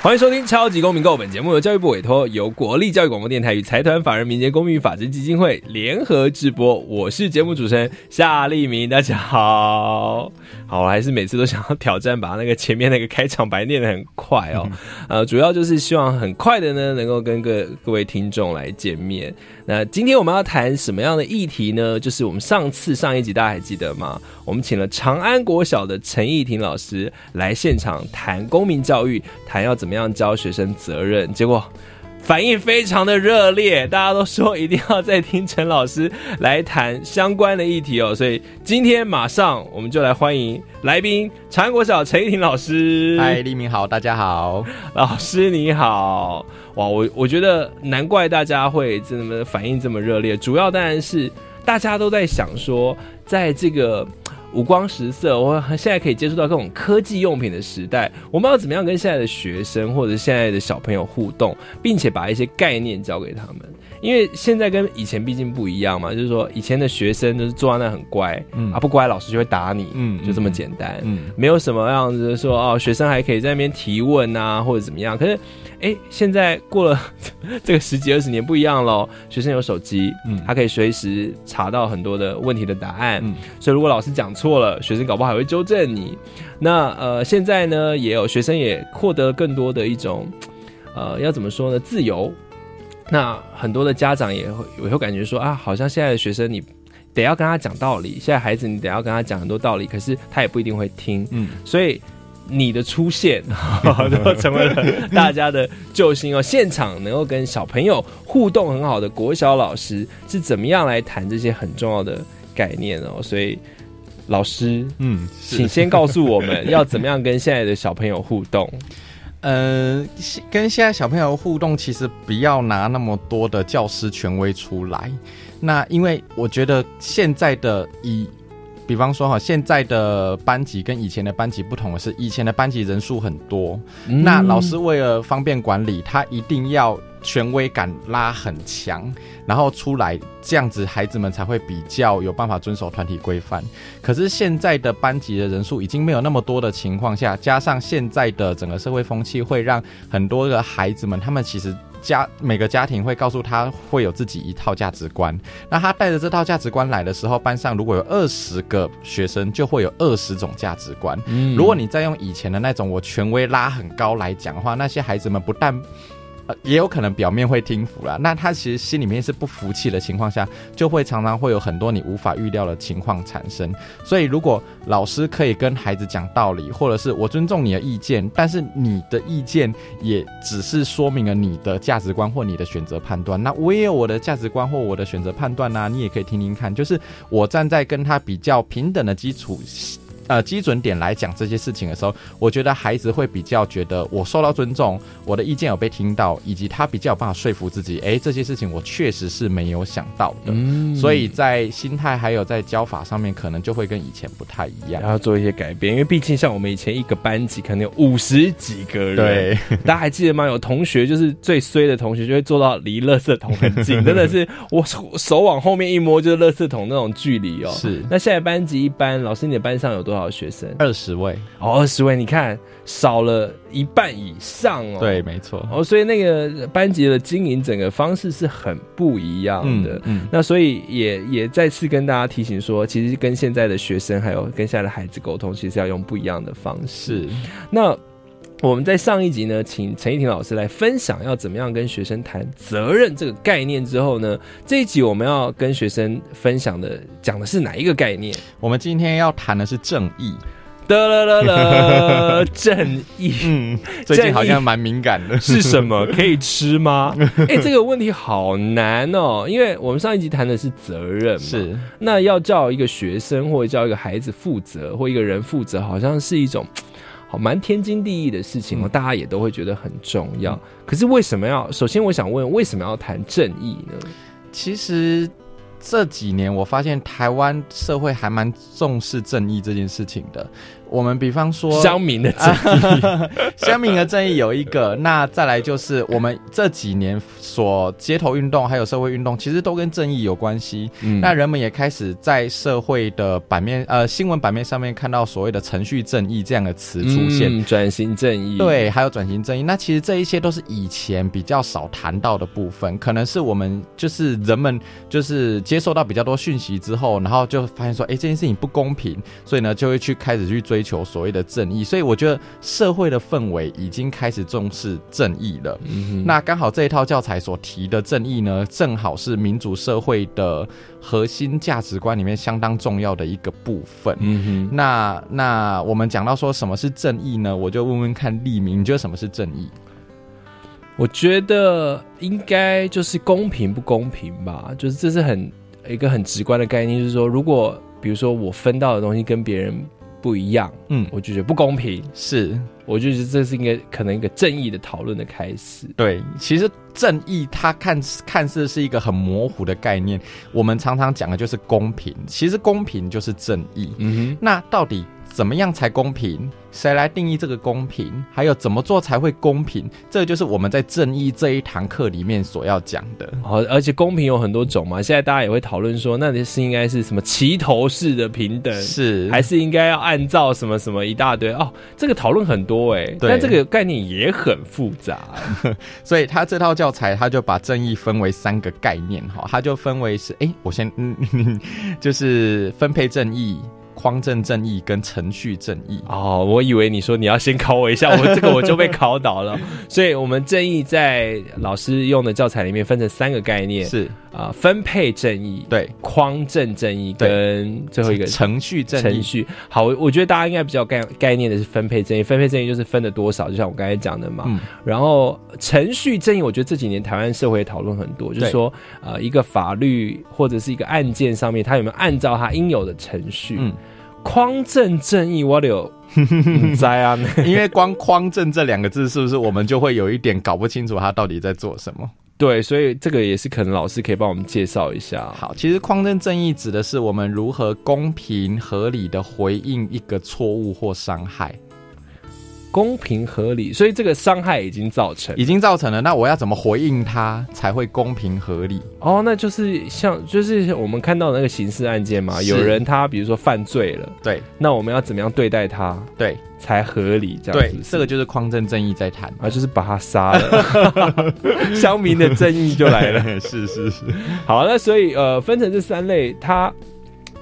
欢迎收听《超级公民购》本节目由教育部委托，由国立教育广播电台与财团法人民间公民法治基金会联合直播。我是节目主持人夏立明，大家好。好，我还是每次都想要挑战，把那个前面那个开场白念得很快哦。呃，主要就是希望很快的呢，能够跟各各位听众来见面。那今天我们要谈什么样的议题呢？就是我们上次上一集大家还记得吗？我们请了长安国小的陈义婷老师来现场谈公民教育，谈要怎么样教学生责任。结果反应非常的热烈，大家都说一定要再听陈老师来谈相关的议题哦。所以今天马上我们就来欢迎来宾长安国小陈义婷老师。嗨，黎明好，大家好，老师你好。哇，我我觉得难怪大家会这么反应这么热烈，主要当然是大家都在想说，在这个五光十色，我现在可以接触到各种科技用品的时代，我们要怎么样跟现在的学生或者现在的小朋友互动，并且把一些概念教给他们。因为现在跟以前毕竟不一样嘛，就是说以前的学生就是坐在那很乖，嗯。啊不乖老师就会打你，嗯就这么简单，嗯没有什么样子说哦学生还可以在那边提问啊或者怎么样，可是哎现在过了这个十几二十年不一样喽，学生有手机，嗯。他可以随时查到很多的问题的答案，嗯。所以如果老师讲错了，学生搞不好还会纠正你。那呃现在呢也有学生也获得更多的一种呃要怎么说呢自由。那很多的家长也会也会感觉说啊，好像现在的学生你得要跟他讲道理，现在孩子你得要跟他讲很多道理，可是他也不一定会听。嗯，所以你的出现都成为了大家的救星哦。现场能够跟小朋友互动很好的国小老师是怎么样来谈这些很重要的概念哦？所以老师，嗯，请先告诉我们要怎么样跟现在的小朋友互动。嗯，跟现在小朋友互动，其实不要拿那么多的教师权威出来。那因为我觉得现在的以，比方说哈，现在的班级跟以前的班级不同的是，以前的班级人数很多，那老师为了方便管理，他一定要。权威感拉很强，然后出来这样子，孩子们才会比较有办法遵守团体规范。可是现在的班级的人数已经没有那么多的情况下，加上现在的整个社会风气，会让很多的孩子们，他们其实家每个家庭会告诉他会有自己一套价值观。那他带着这套价值观来的时候，班上如果有二十个学生，就会有二十种价值观。如果你再用以前的那种我权威拉很高来讲的话，那些孩子们不但也有可能表面会听服了，那他其实心里面是不服气的情况下，就会常常会有很多你无法预料的情况产生。所以，如果老师可以跟孩子讲道理，或者是我尊重你的意见，但是你的意见也只是说明了你的价值观或你的选择判断。那我也有我的价值观或我的选择判断呐，你也可以听听看。就是我站在跟他比较平等的基础。呃，基准点来讲这些事情的时候，我觉得孩子会比较觉得我受到尊重，我的意见有被听到，以及他比较有办法说服自己，哎，这些事情我确实是没有想到的。嗯，所以在心态还有在教法上面，可能就会跟以前不太一样，要做一些改变。因为毕竟像我们以前一个班级可能有五十几个人，对，大家还记得吗？有同学就是最衰的同学，就会坐到离垃圾桶很近，真的是我手往后面一摸就是垃圾桶那种距离哦。是，那现在班级一般，老师你的班上有多少？学生二十位哦，二十位，你看少了一半以上哦。对，没错哦，所以那个班级的经营整个方式是很不一样的。嗯，那所以也也再次跟大家提醒说，其实跟现在的学生还有跟现在的孩子沟通，其实要用不一样的方式。那我们在上一集呢，请陈怡婷老师来分享要怎么样跟学生谈责任这个概念之后呢，这一集我们要跟学生分享的讲的是哪一个概念？我们今天要谈的是正义。得了了了，正义嗯，最近好像蛮敏感的。是什么？可以吃吗？哎、这个问题好难哦，因为我们上一集谈的是责任嘛，是，那要叫一个学生或者叫一个孩子负责，或一个人负责，好像是一种好蛮天经地义的事情哦，大家也都会觉得很重要。可是为什么要？首先，我想问，为什么要谈正义呢？其实这几年我发现台湾社会还蛮重视正义这件事情的。我们比方说乡民的 正义，乡民的正义有一个，那再来就是我们这几年所街头运动还有社会运动，其实都跟正义有关系。嗯那人们也开始在社会的版面呃新闻版面上面看到所谓的程序正义这样的词出现。嗯转型正义，对，还有转型正义，那其实这一些都是以前比较少谈到的部分，可能是我们就是人们就是接受到比较多讯息之后，然后就发现说，哎，这件事情不公平，所以呢就会去开始去追求所谓的正义，所以我觉得社会的氛围已经开始重视正义了。那刚好这一套教材所提的正义呢，正好是民主社会的核心价值观里面相当重要的一个部分。嗯哼，那那我们讲到说什么是正义呢？我就问问看立明，你觉得什么是正义？我觉得应该就是公平不公平吧，就是这是很一个很直观的概念，就是说，如果比如说我分到的东西跟别人不一样，嗯，我就觉得不公平，是我就觉得这是应该可能一个正义的讨论的开始。对。其实正义它看看似是一个很模糊的概念，我们常常讲的就是公平，其实公平就是正义。嗯哼那到底怎么样才公平？谁来定义这个公平？还有怎么做才会公平？这就是我们在正义这一堂课里面所要讲的。哼，好，而且公平有很多种嘛，现在大家也会讨论说，那你是应该是什么齐头式的平等，是还是应该要按照什么什么一大堆哦？这个讨论很多哎、对但这个概念也很复杂。所以他这套教材，他就把正义分为三个概念哈，他就分为是，哎、我先，嗯，就是分配正义、匡正正义跟程序正义。哦，我以为你说你要先考我一下，我这个我就被考倒了。所以，我们正义在老师用的教材里面分成三个概念，是啊、分配正义、对匡正正义跟最后一个程序正义，程序。好，我我觉得大家应该比较概概念的是分配正义，分配正义就是分的多少，就像我刚才讲的嘛。嗯然后程序正义，我觉得这几年台湾社会讨论很多，就是对说，呃，一个法律或者是一个案件上面，它有没有按照它应有的程序？嗯，匡正正义，我有在 啊，因为光匡正这两个字，是不是我们就会有一点搞不清楚他到底在做什么？对，所以这个也是可能老师可以帮我们介绍一下。好，其实匡正正义指的是我们如何公平合理的回应一个错误或伤害。公平合理，所以这个伤害已经造成已经造成了，那我要怎么回应他才会公平合理？哦，那就是像就是我们看到的那个刑事案件嘛，有人他比如说犯罪了，对那我们要怎么样对待他对才合理？这样子这个就是匡正正义在谈。啊，就是把他杀了，乡民的正义就来了。是是是，好，那所以呃，分成这三类，他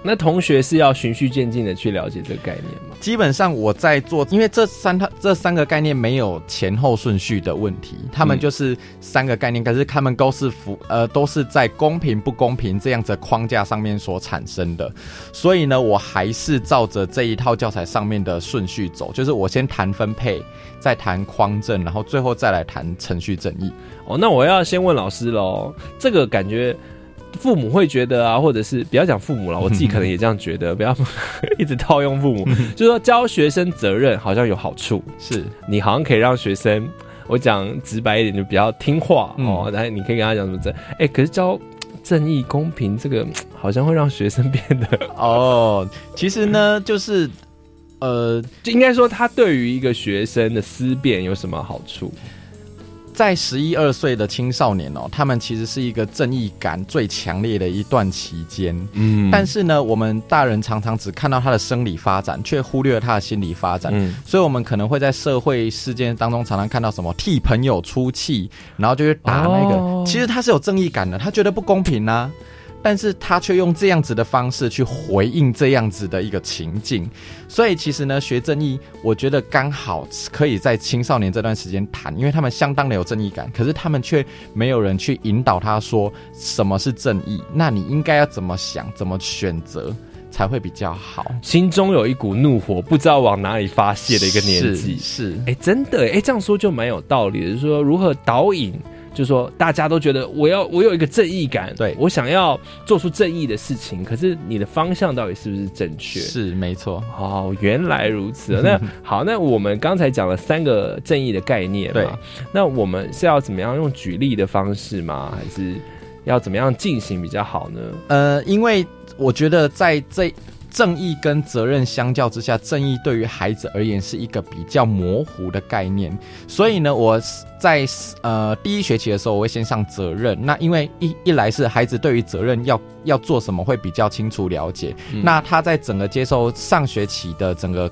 那同学是要循序渐进的去了解这个概念吗？基本上我在做，因为这三套这三个概念没有前后顺序的问题，他们嗯就是三个概念，可是他们都是符呃都是在公平不公平这样子的框架上面所产生的，所以呢，我还是照着这一套教材上面的顺序走，就是我先谈分配，再谈匡正，然后最后再来谈程序正义。哦，那我要先问老师喽，这个感觉。父母会觉得啊，或者是不要讲父母了，我自己可能也这样觉得，不要 一直套用父母，就是说教学生责任好像有好处，是你好像可以让学生，我讲直白一点，就比较听话、嗯哦。然后你可以跟他讲什么正，哎、可是教正义公平这个好像会让学生变得，哦，其实呢，就是呃，就应该说他对于一个学生的思辨有什么好处？在十一二岁的青少年哦，他们其实是一个正义感最强烈的一段期间。嗯但是呢，我们大人常常只看到他的生理发展，却忽略了他的心理发展。嗯所以，我们可能会在社会事件当中常常看到什么替朋友出气，然后就去打那个。哦其实他是有正义感的，他觉得不公平啊，但是他却用这样子的方式去回应这样子的一个情境。所以，其实呢，学正义，我觉得刚好可以在青少年这段时间谈，因为他们相当的有正义感，可是他们却没有人去引导他说什么是正义，那你应该要怎么想，怎么选择。才会比较好。心中有一股怒火，不知道往哪里发泄的一个年纪。是，哎、真的，哎、这样说就蛮有道理的。就是说，如何导引，就是说，大家都觉得我要我有一个正义感，对我想要做出正义的事情，可是你的方向到底是不是正确？是没错。哦，原来如此。那好，那我们刚才讲了三个正义的概念对嘛，那我们是要怎么样用举例的方式吗？还是要怎么样进行比较好呢？呃，因为我觉得在这正义跟责任相较之下，正义对于孩子而言是一个比较模糊的概念。所以呢，我在呃第一学期的时候，我会先上责任。那因为一一来是孩子对于责任要要做什么会比较清楚了解，嗯那他在整个接受上学期的整个。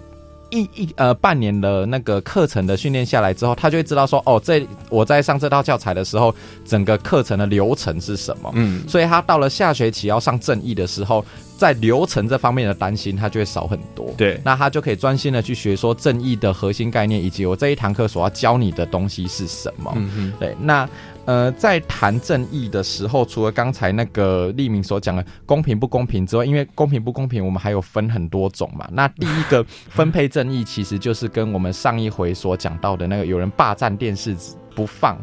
一一呃半年的那个课程的训练下来之后，他就会知道说，哦，这我在上这套教材的时候，整个课程的流程是什么。嗯，所以他到了下学期要上正义的时候，在流程这方面的担心，他就会少很多。对，那他就可以专心的去学说正义的核心概念，以及我这一堂课所要教你的东西是什么。嗯哼，对，那呃，在谈正义的时候，除了刚才那个立明所讲的公平不公平之外，因为公平不公平，我们还有分很多种嘛。那第一个 分配正义，其实就是跟我们上一回所讲到的那个有人霸占电视不放，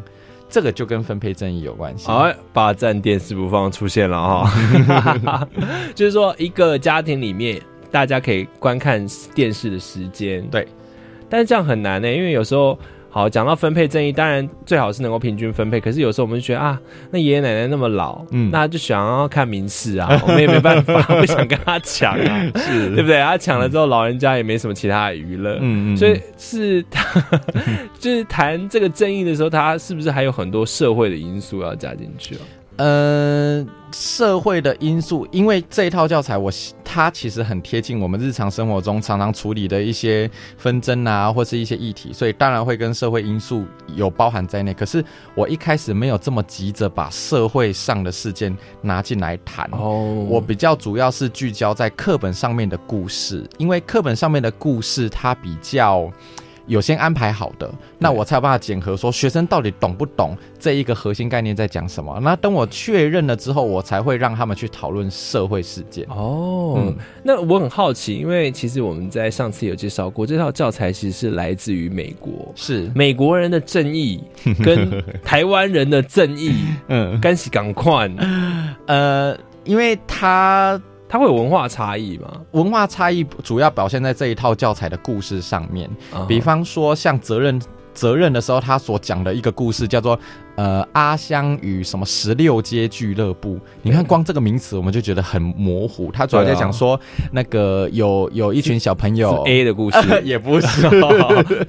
这个就跟分配正义有关系。好，霸占电视不放出现了哈，就是说一个家庭里面大家可以观看电视的时间，对，但是这样很难呢、因为有时候。好，讲到分配正义，当然最好是能够平均分配。可是有时候我们就觉得啊，那爷爷奶奶那么老，嗯那他就想要看民视啊，我们也没办法，不想跟他抢啊，是对不对？他抢了之后，老人家也没什么其他的娱乐，嗯嗯，所以是他就是谈这个正义的时候，他是不是还有很多社会的因素要加进去啊？呃，社会的因素，因为这一套教材我，它其实很贴近我们日常生活中常常处理的一些纷争啊，或是一些议题，所以当然会跟社会因素有包含在内。可是我一开始没有这么急着把社会上的事件拿进来谈。哦我比较主要是聚焦在课本上面的故事，因为课本上面的故事它比较有先安排好的，那我才有办法检核说学生到底懂不懂这一个核心概念在讲什么。那等我确认了之后，我才会让他们去讨论社会事件。哦，嗯。那我很好奇，因为其实我们在上次有介绍过，这套教材其实是来自于美国，是，美国人的正义 跟台湾人的正义，嗯，干洗港快，呃，因为它它会有文化差异吗？文化差异主要表现在这一套教材的故事上面。啊比方说，像责任责任的时候，他所讲的一个故事叫做呃阿香与什么十六街俱乐部。你看，光这个名词我们就觉得很模糊。他主要在讲说，那个有有一群小朋友 A 的故事，也不是，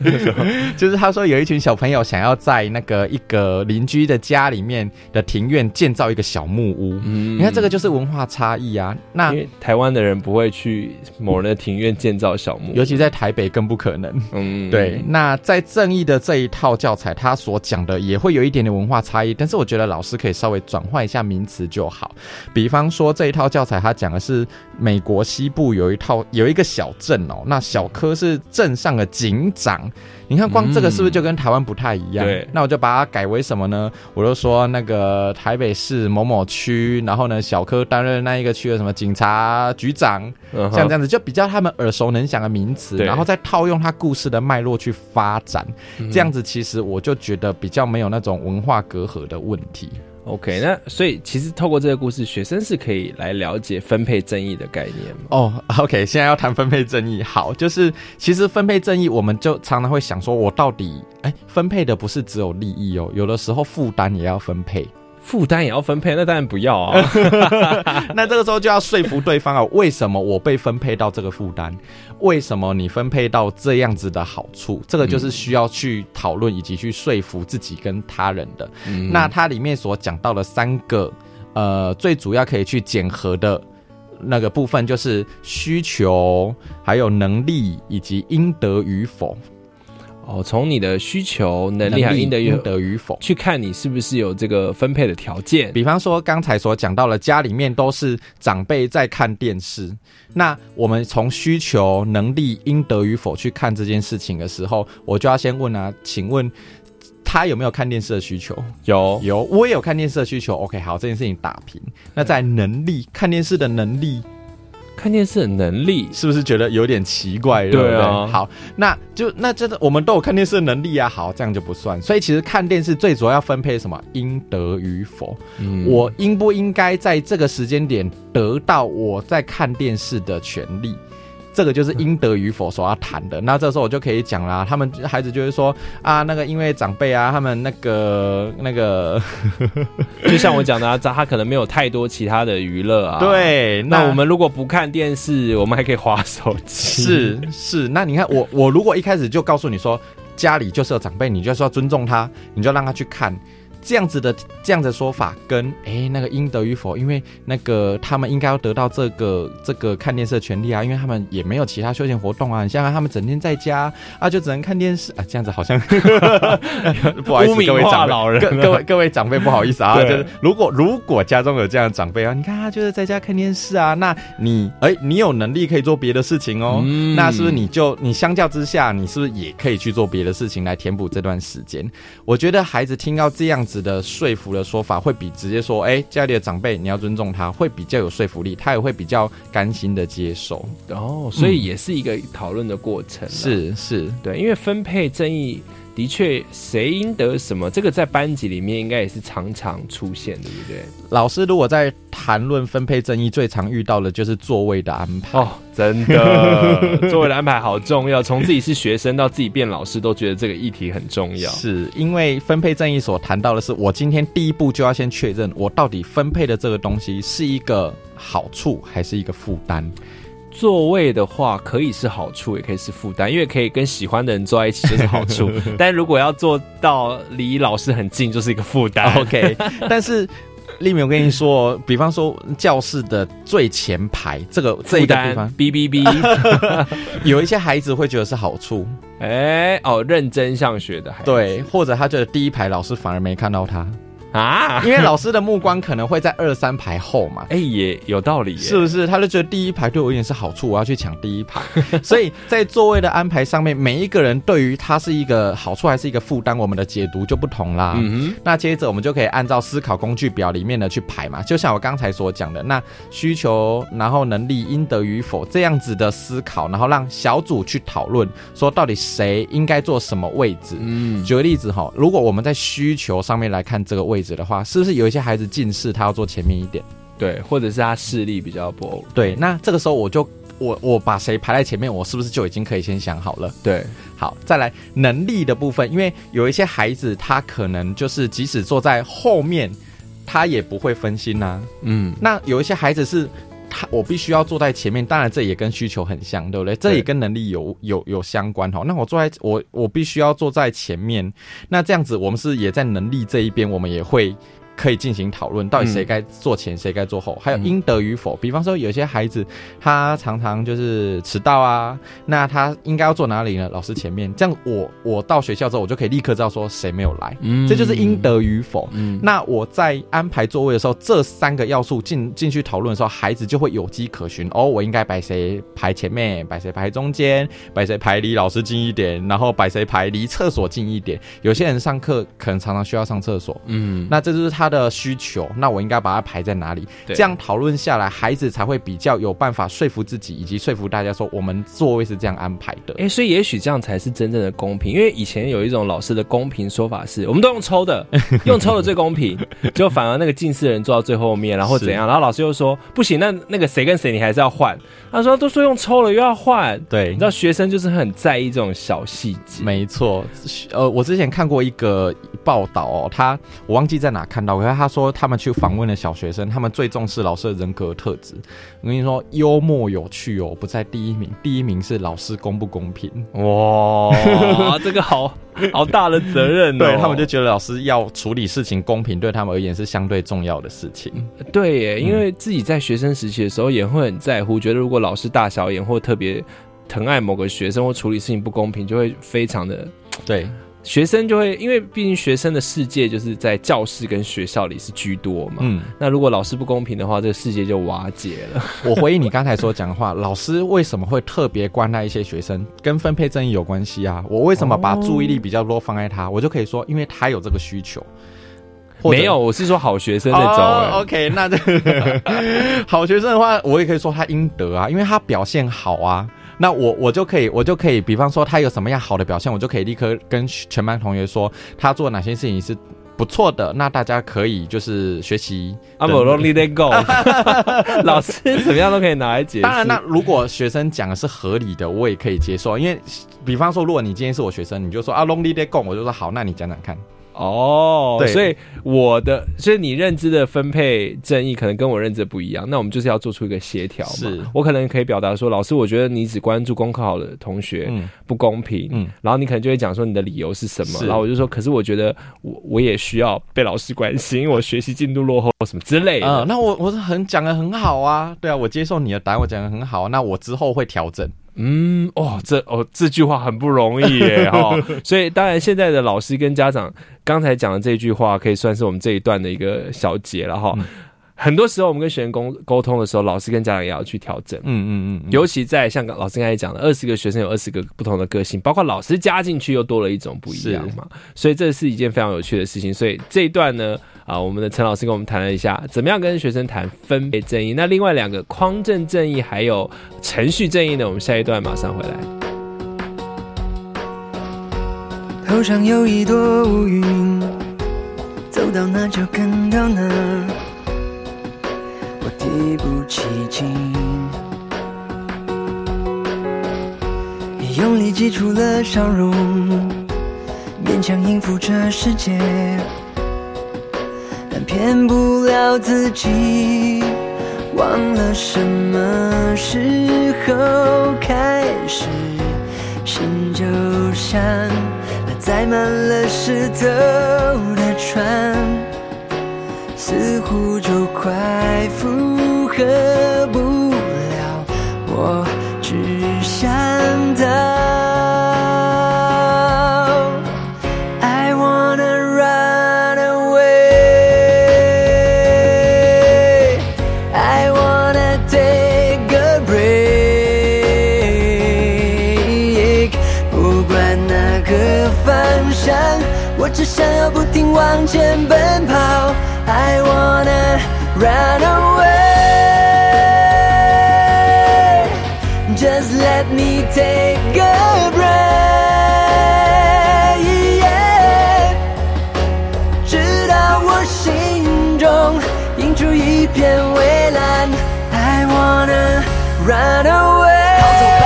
就是他说有一群小朋友想要在那个一个邻居的家里面的庭院建造一个小木屋。嗯你看，这个就是文化差异啊。那因为台湾的人不会去某人的庭院建造小木屋，尤其在台北更不可能。嗯对，那在正义的这一套教材，他所讲的也会有一点点文化差异，但是我觉得老师可以稍微转换一下名词就好。比方说这一套教材，它讲的是美国西部有一套有一个小镇哦，那小柯是镇上的警长。你看，光这个是不是就跟台湾不太一样？对那我就把它改为什么呢？我就说那个台北市某某区，然后呢，小柯担任那一个区的什么警察局长，嗯像这样子，就比较他们耳熟能详的名词，然后再套用他故事的脉络去发展，嗯这样子其实我就觉得比较没有那种文化隔阂的问题。OK，那所以其实透过这个故事，学生是可以来了解分配正义的概念？哦、o k 现在要谈分配正义，好，就是其实分配正义，我们就常常会想说，我到底哎，分配的不是只有利益哦，有的时候负担也要分配。负担也要分配，那当然不要啊。那这个时候就要说服对方啊，为什么我被分配到这个负担？为什么你分配到这样子的好处？这个就是需要去讨论以及去说服自己跟他人的。嗯那它里面所讲到的三个，呃，最主要可以去检核的那个部分，就是需求、还有能力以及应得与否。哦，从你的需求、能力还应得与应得与否。去看你是不是有这个分配的条件。比方说刚才所讲到了，家里面都是长辈在看电视，那我们从需求、能力、应得与否去看这件事情的时候，我就要先问啊，请问他有没有看电视的需求？有有，我也有看电视的需求。OK，好，这件事情打平。那在能力，看电视的能力看电视的能力，是不是觉得有点奇怪？对不对？好，那就那真的我们都有看电视的能力啊。好，这样就不算。所以其实看电视最主要要分配什么？应得与否。嗯我应不应该在这个时间点得到我在看电视的权利？这个就是应得与否所要谈的。那这时候我就可以讲啦，他们孩子就会说啊，那个因为长辈啊，他们那个那个，就像我讲的、啊，他可能没有太多其他的娱乐啊。，对，那我们如果不看电视，我们还可以划手机。是是，那你看我我如果一开始就告诉你说家里就是有长辈，你就是要尊重他，你就让他去看。这样子的这样的说法跟哎那个应得与否，因为那个他们应该要得到这个这个看电视的权利啊，因为他们也没有其他休闲活动啊。你想想他们整天在家啊，就只能看电视啊，这样子好像 不好意思，污名化各位长辈老人各各位各位长辈不好意思啊，就是如果如果家中有这样的长辈啊，你看他就是在家看电视啊，那你哎、你有能力可以做别的事情哦，嗯那是不是你就你相较之下，你是不是也可以去做别的事情来填补这段时间？我觉得孩子听到这样子的说服的说法，会比直接说哎、家里的长辈你要尊重他，会比较有说服力，他也会比较甘心的接受。哦，所以也是一个讨论的过程、，是是，对，因为分配正义的确谁应得什么，这个在班级里面应该也是常常出现，对不对？老师如果在谈论分配正义，最常遇到的就是座位的安排。哦，真的，座位的安排好重要，从自己是学生到自己变老师，都觉得这个议题很重要。是因为分配正义所谈到的是，我今天第一步就要先确认我到底分配的这个东西是一个好处还是一个负担。座位的话，可以是好处，也可以是负担，因为可以跟喜欢的人坐在一起就是好处，但如果要坐到离老师很近，就是一个负担。OK，但是丽敏，我跟你说，比方说教室的最前排这个这一个地方，哔哔哔，有一些孩子会觉得是好处，哎、哦，认真上学的孩子，对，或者他觉得第一排老师反而没看到他，啊，因为老师的目光可能会在二三排后嘛。哎、也有道理耶，是不是？他就觉得第一排对我有点是好处，我要去抢第一排。所以在座位的安排上面，每一个人对于他是一个好处还是一个负担，我们的解读就不同啦。嗯那接着我们就可以按照思考工具表里面的去排嘛，就像我刚才所讲的，那需求，然后能力应得与否这样子的思考，然后让小组去讨论，说到底谁应该坐什么位置，。嗯，举个例子哈，如果我们在需求上面来看这个位置的话，是不是有一些孩子近视，他要坐前面一点？对，或者是他视力比较不 OK，对，那这个时候我就我我把谁排在前面，我是不是就已经可以先想好了？对，好，再来能力的部分，因为有一些孩子他可能就是即使坐在后面，他也不会分心呐、嗯，那有一些孩子是。他我必须要坐在前面，当然这也跟需求很像，对不对？这也跟能力有有有相关哈。那我坐在我我必须要坐在前面，那这样子我们是也在能力这一边，我们也会可以进行讨论，到底谁该坐前，谁该坐后，还有应得与否。比方说，有些孩子他常常就是迟到啊，那他应该要坐哪里呢？老师前面，这样我我到学校之后，我就可以立刻知道说谁没有来，嗯这就是应，得与否。嗯，那我在安排座位的时候，这三个要素进进去讨论的时候，孩子就会有迹可循。哦，我应该摆谁排前面，摆谁排中间，摆谁排离老师近一点，然后摆谁排离厕所近一点。有些人上课可能常常需要上厕所，嗯，那这就是他的需求。那我应该把它排在哪里？对这样讨论下来，孩子才会比较有办法说服自己，以及说服大家说我们座位是这样安排的。哎、所以也许这样才是真正的公平，因为以前有一种老师的公平说法是，我们都用抽的，用抽的最公平，就反而那个近视的人坐到最后面，然后怎样，然后老师又说不行，那那个谁跟谁你还是要换，他说都说用抽了又要换，对你知道学生就是很在意这种小细节，没错，呃，我之前看过一个报道哦，他我忘记在哪看到，可是他说他们去访问了小学生，他们最重视老师的人格特质。我跟你说，幽默有趣哦，不在第一名，第一名是老师公不公平。哇，这个好好大的责任哦，对他们就觉得老师要处理事情公平，对他们而言是相对重要的事情。对耶，因为自己在学生时期的时候也会很在乎，觉得如果老师大小眼或特别疼爱某个学生或处理事情不公平，就会非常的对，学生就会，因为毕竟学生的世界就是在教室跟学校里是居多嘛。嗯，那如果老师不公平的话，这个世界就瓦解了。我回应你刚才所讲的话，老师为什么会特别关爱一些学生，跟分配正义有关系啊？我为什么把注意力比较多放在他，我就可以说，因为他有这个需求。没有，我是说好学生那种、OK，那这个 好学生的话，我也可以说他应得啊，因为他表现好啊。那我我就可以，我就可以，比方说他有什么样好的表现，我就可以立刻跟全班同学说他做哪些事情是不错的，那大家可以就是学习。阿姆罗利 they go，老师怎么样都可以拿来解释。当然，那如果学生讲的是合理的，我也可以接受。因为，比方说，如果你今天是我学生，你就说啊，long day go，我就说好，那你讲讲看。哦，对。所以我的，所以你认知的分配正义可能跟我认知的不一样，那我们就是要做出一个协调嘛。是。我可能可以表达说，老师，我觉得你只关注功课好的同学、嗯。不公平，嗯。然后你可能就会讲说你的理由是什么，然后我就说，可是我觉得我我也需要被老师关心，因为我学习进度落后什么之类的。嗯、那我我是很讲的很好啊，对啊，我接受你的答案，我讲的很好，那我之后会调整。嗯，哦，这哦这句话很不容易耶 哈、所以当然现在的老师跟家长刚才讲的这句话，可以算是我们这一段的一个小结了哈。很多时候我们跟学生沟沟通的时候，老师跟家长也要去调整。嗯嗯嗯嗯，尤其在像老师刚才讲的，二十个学生有二十个不同的个性，包括老师加进去又多了一种不一样嘛，所以这是一件非常有趣的事情。所以这一段呢，啊，我们的陈老师跟我们谈了一下，怎么样跟学生谈分别正义。那另外两个匡正正义还有程序正义呢，我们下一段马上回来。头上有一朵乌云，走到哪就跟到哪，我提不起劲，用力挤出了笑容，勉强应付这世界，但骗不了自己，忘了什么时候开始，心就像那载满了石头的船，似乎就快浮恨一片蔚蓝。I wanna run away。逃走吧，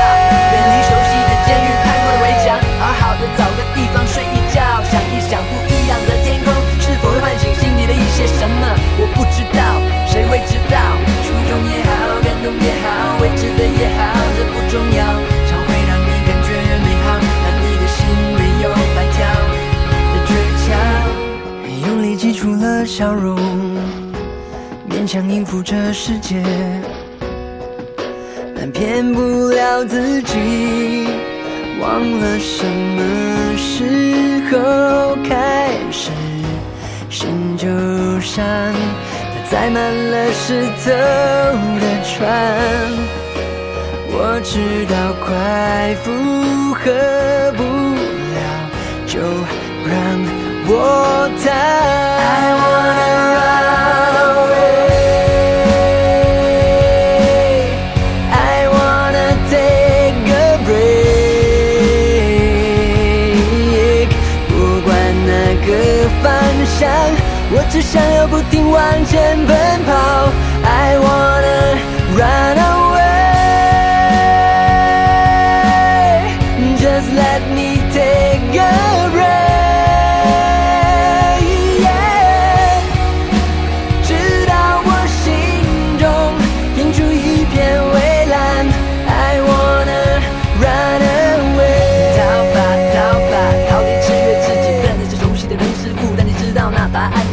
远离熟悉的监狱，开阔的围墙，好好的找个地方睡一觉，想一想不一样的天空，是否会唤醒心里的一些什么？我不知道，谁会知道？初衷也好，感动也好，未知的也好，这不重要，常会让你感觉美好，让你的心没有白跳的诀窍。用力挤出了笑容，想应付这世界，但骗不了自己，忘了什么时候开始，心就像那载满了石头的船。我知道快负荷不了，就让我逃。I wanna run 往前奔跑。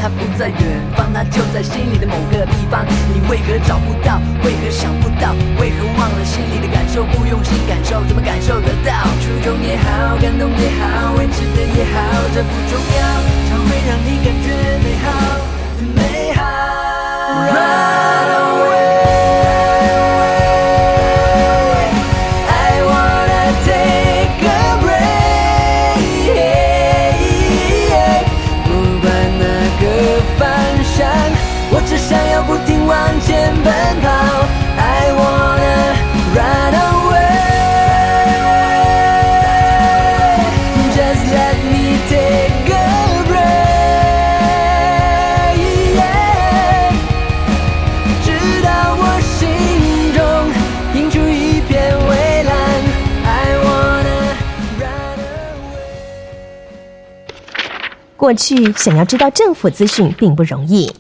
它不在远方，它就在心里的某个地方。你为何找不到？为何想不到？为何忘了心里的感受？不用心感受，怎么感受得到？初衷也好，感动也好，未知的也好，这不重要，它会让你感觉美好，美好。过去想要知道政府资讯并不容易，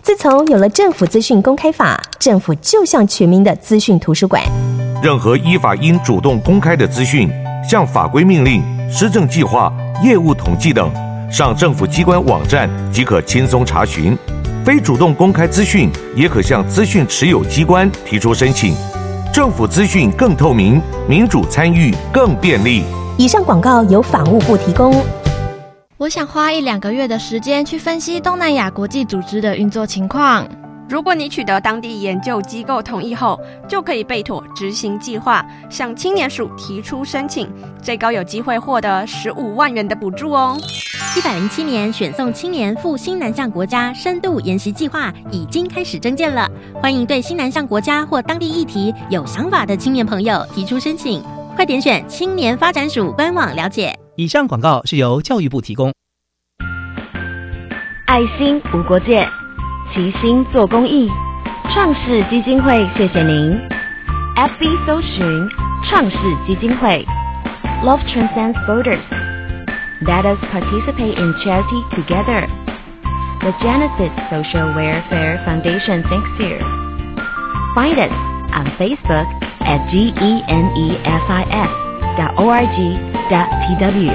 自从有了政府资讯公开法，政府就像全民的资讯图书馆。任何依法应主动公开的资讯，像法规命令、施政计划、业务统计等，上政府机关网站即可轻松查询。非主动公开资讯，也可向资讯持有机关提出申请。政府资讯更透明，民主参与更便利。以上广告由法务部提供。我想花一两个月的时间去分析东南亚国际组织的运作情况。如果你取得当地研究机构同意后，就可以备妥执行计划，向青年署提出申请，最高有机会获得十五万元的补助哦。一百零七年选送青年赴新南向国家深度研习计划已经开始征件了，欢迎对新南向国家或当地议题有想法的青年朋友提出申请，快点选青年发展署官网了解。以上广告是由教育部提供。爱心无国界。齐心做公益，创世基金会谢谢您。FB 搜寻创世基金会，Love transcends borders. Let us participate in charity together. The Genesis Social Welfare Foundation thanks you. Find us on Facebook at genesis dot org dot tw.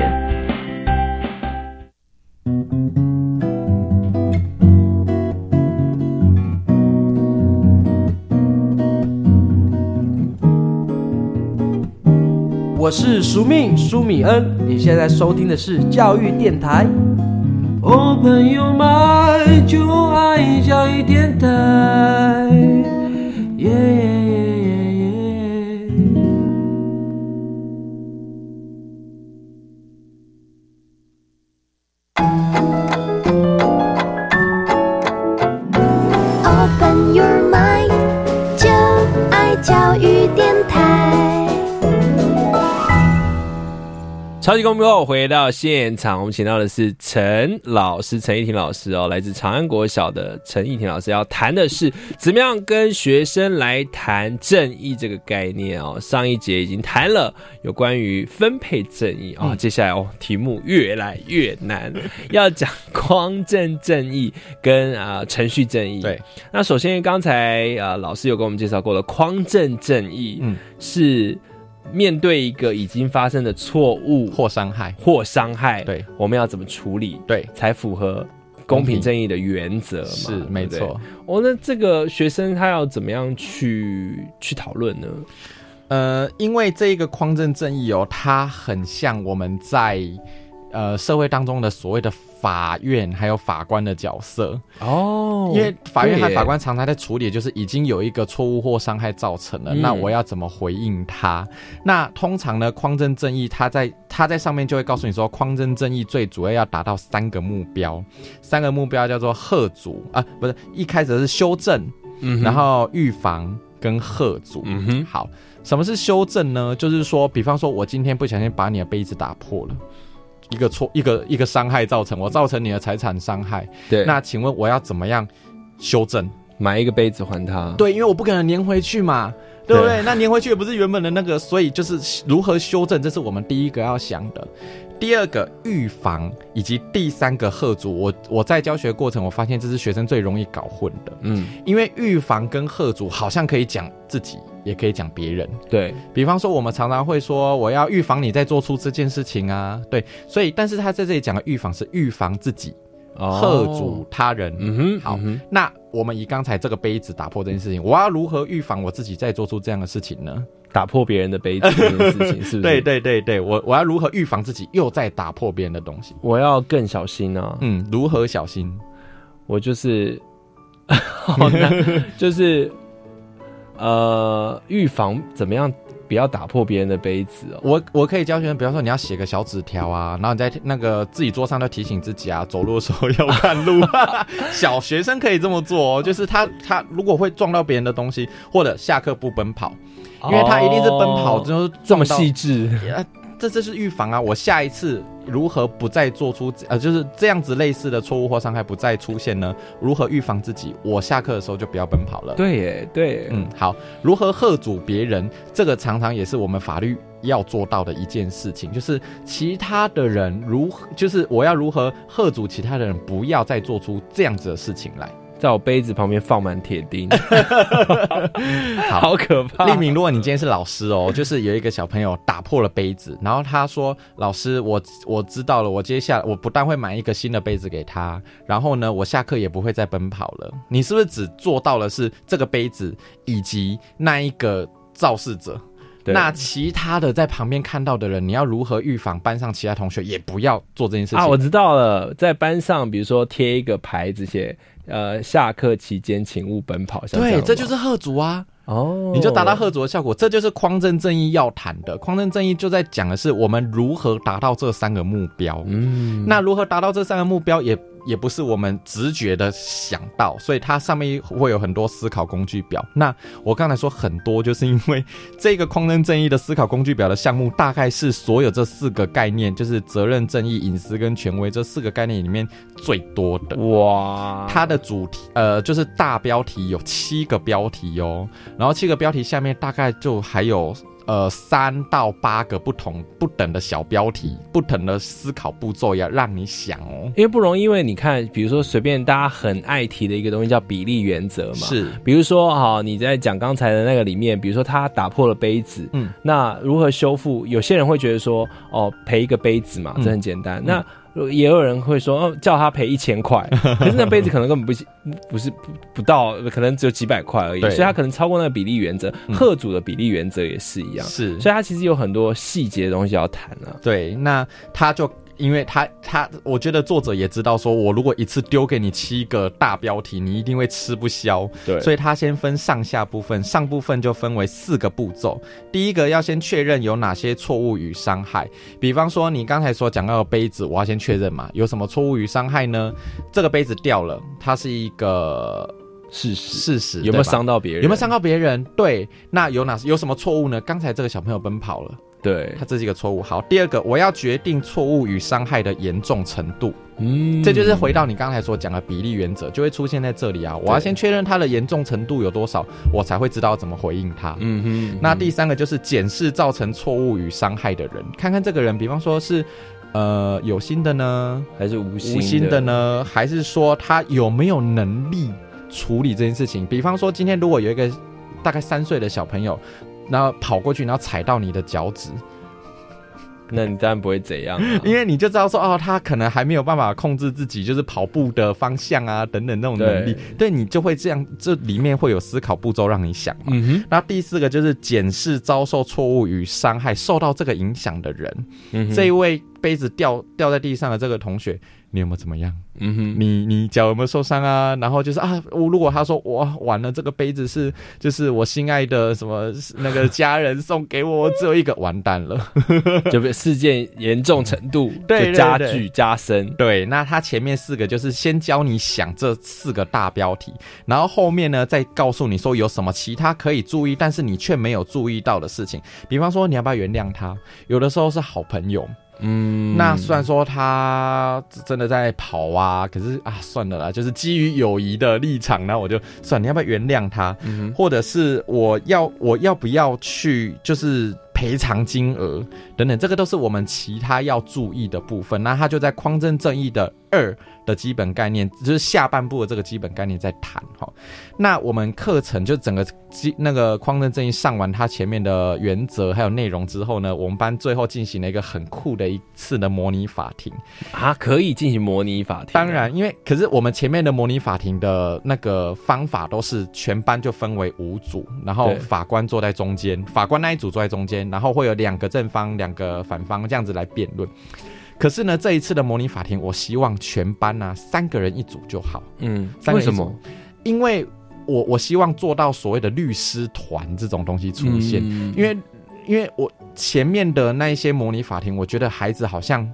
我是苏命苏米恩，你现在收听的是教育电台。Open your mind，就爱教育电台。超级公民后回到现场，我们请到的是陈老师陈义婷老师哦，来自长安国小的陈义婷老师要谈的是怎么样跟学生来谈正义这个概念哦。上一节已经谈了有关于分配正义啊，接下来哦题目越来越难，要讲匡正正义跟啊程序正义。对，那首先刚才啊老师有跟我们介绍过了匡正正义，嗯，是。面对一个已经发生的错误或伤害或伤害，对，我们要怎么处理？对，才符合公平正义的原则嘛？是没错。哦，那这个学生他要怎么样去去讨论呢？呃，因为这一个匡正正义哦，它很像我们在呃社会当中的所谓的。法院还有法官的角色哦，因为法院和法官常常在处理，就是已经有一个错误或伤害造成了，那我要怎么回应他？那通常呢，匡正正义，他在他在上面就会告诉你说，匡正正义最主要要达到三个目标，三个目标叫做贺阻啊，不是一开始是修正，嗯，然后预防跟贺阻，嗯哼，好，什么是修正呢？就是说，比方说我今天不小心把你的杯子打破了。一个错，一个一个伤害造成，我造成你的财产伤害。对，那请问我要怎么样修正？买一个杯子还他？对，因为我不可能粘回去嘛，对不对？那粘回去也不是原本的那个，所以就是如何修正，这是我们第一个要想的。第二个预防，以及第三个贺主，我我在教学过程，我发现这是学生最容易搞混的。嗯，因为预防跟贺主好像可以讲自己，也可以讲别人。对比方说，我们常常会说，我要预防你再做出这件事情啊。对，所以但是他在这里讲的预防是预防自己，贺主他人。嗯哼，好，那我们以刚才这个杯子打破这件事情，我要如何预防我自己再做出这样的事情呢？打破别人的杯子这件事情，是不是？对对对对，我我要如何预防自己又再打破别人的东西？我要更小心啊！嗯，如何小心？我就是，好难，就是呃，预防怎么样？不要打破别人的杯子哦。我我可以教学生，比方说你要写个小纸条啊，然后你在那个自己桌上都提醒自己啊，走路的时候要看路。小学生可以这么做哦，就是他他如果会撞到别人的东西，或者下课不奔跑，因为他一定是奔跑就是这么细致。这这是预防啊！我下一次如何不再做出呃，就是这样子类似的错误或伤害不再出现呢？如何预防自己？我下课的时候就不要奔跑了。对耶，对，嗯，好。如何喝阻别人？这个常常也是我们法律要做到的一件事情，就是其他的人如何，就是我要如何喝阻其他的人不要再做出这样子的事情来。在我杯子旁边放满铁钉，好可怕。立明，如果你今天是老师哦，就是有一个小朋友打破了杯子，然后他说：“老师，我我知道了，我接下来我不但会买一个新的杯子给他，然后呢，我下课也不会再奔跑了。”你是不是只做到了是这个杯子以及那一个肇事者？那其他的在旁边看到的人，你要如何预防班上其他同学也不要做这件事情啊？我知道了，在班上，比如说贴一个牌子，写呃下课期间请勿奔跑。对，这就是贺主啊。哦，你就达到贺主的效果，这就是匡正正义要谈的。匡正正义就在讲的是我们如何达到这三个目标。嗯，那如何达到这三个目标也。也不是我们直觉的想到，所以它上面会有很多思考工具表。那我刚才说很多，就是因为这个匡正正义的思考工具表的项目，大概是所有这四个概念，就是责任、正义、隐私跟权威这四个概念里面最多的。哇，它的主题呃，就是大标题有七个标题哦，然后七个标题下面大概就还有。呃，三到八个不同不等的小标题，不等的思考步骤要让你想哦，因为不容易。因为你看，比如说随便大家很爱提的一个东西叫比例原则嘛，是。比如说哈，你在讲刚才的那个里面，比如说他打破了杯子，嗯，那如何修复？有些人会觉得说，哦，赔一个杯子嘛，这很简单。那也有人会说，哦，叫他赔一千块，可是那杯子可能根本不不是不不到，可能只有几百块而已，所以他可能超过那个比例原则。贺主的比例原则也是一样，是，所以他其实有很多细节的东西要谈啊。对，那他就。因为他他，我觉得作者也知道，说我如果一次丢给你七个大标题，你一定会吃不消。对，所以他先分上下部分，上部分就分为四个步骤。第一个要先确认有哪些错误与伤害，比方说你刚才所讲到的杯子，我要先确认嘛，有什么错误与伤害呢？这个杯子掉了，它是一个事实，事实有没有伤到别人？有没有伤到别人？对，那有哪有什么错误呢？刚才这个小朋友奔跑了。对，他这是一个错误。好，第二个，我要决定错误与伤害的严重程度。嗯，这就是回到你刚才所讲的比例原则，就会出现在这里啊。我要先确认它的严重程度有多少，我才会知道怎么回应他。嗯哼。那第三个就是检视造成错误与伤害的人，看看这个人，比方说是呃有心的呢，还是无心无心的呢？还是说他有没有能力处理这件事情？比方说今天如果有一个大概三岁的小朋友。然后跑过去，然后踩到你的脚趾，那你当然不会怎样，因为你就知道说，哦，他可能还没有办法控制自己，就是跑步的方向啊，等等那种能力，对。你就会这样，这里面会有思考步骤让你想嘛。那第四个就是检视遭受错误与伤害、受到这个影响的人，这一位杯子掉掉在地上的这个同学。你有没有怎么样？嗯哼，你你脚有没有受伤啊？然后就是啊，我如果他说我完了，这个杯子是就是我心爱的什么那个家人送给我，只有一个，完蛋了，就被事件严重程度 就加剧加深。对，那他前面四个就是先教你想这四个大标题，然后后面呢再告诉你说有什么其他可以注意，但是你却没有注意到的事情。比方说，你要不要原谅他？有的时候是好朋友。嗯，那虽然说他真的在跑啊，可是啊，算了啦，就是基于友谊的立场，那我就算，你要不要原谅他？或者是我要我要不要去，就是赔偿金额等等，这个都是我们其他要注意的部分。那他就在匡正正义的二。的基本概念就是下半部的这个基本概念在谈哈，那我们课程就整个基那个匡正正义上完它前面的原则还有内容之后呢，我们班最后进行了一个很酷的一次的模拟法庭啊，可以进行模拟法庭。当然，因为可是我们前面的模拟法庭的那个方法都是全班就分为五组，然后法官坐在中间，法官那一组坐在中间，然后会有两个正方两个反方这样子来辩论。可是呢，这一次的模拟法庭，我希望全班呢三个人一组就好。嗯，为什么？因为我我希望做到所谓的律师团这种东西出现。因为因为我前面的那一些模拟法庭，我觉得孩子好像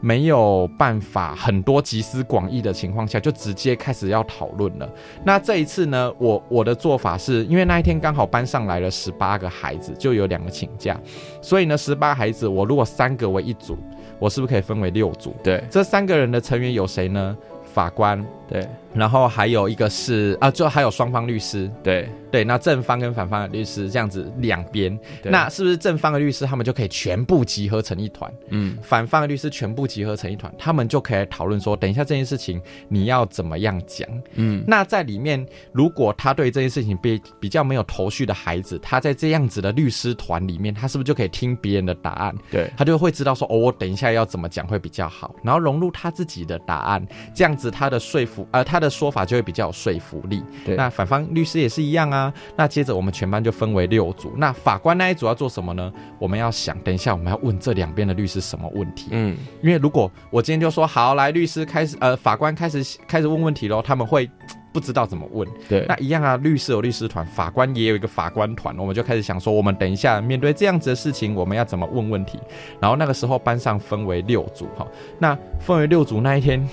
没有办法很多集思广益的情况下，就直接开始要讨论了。那这一次呢，我我的做法是因为那一天刚好班上来了十八个孩子，就有两个请假，所以呢，十八孩子我如果三个为一组。我是不是可以分为六组？对，这三个人的成员有谁呢？法官，对，然后还有一个是啊，就还有双方律师，对。对，那正方跟反方的律师这样子两边，那是不是正方的律师他们就可以全部集合成一团？嗯，反方的律师全部集合成一团，他们就可以讨论说，等一下这件事情你要怎么样讲。嗯，那在里面，如果他对这件事情比比较没有头绪的孩子，他在这样子的律师团里面，他是不是就可以听别人的答案？对，他就会知道说，哦，我等一下要怎么讲会比较好，然后融入他自己的答案，这样子他的说服，呃，他的说法就会比较有说服力。对那反方律师也是一样啊。那接着我们全班就分为六组，那法官那一组要做什么呢？我们要想，等一下我们要问这两边的律师什么问题？嗯，因为如果我今天就说好，来律师开始，呃，法官开始开始问问题喽，他们会。不知道怎么问，对，那一样啊。律师有律师团，法官也有一个法官团，我们就开始想说，我们等一下面对这样子的事情，我们要怎么问问题？然后那个时候班上分为六组哈，那分为六组那一天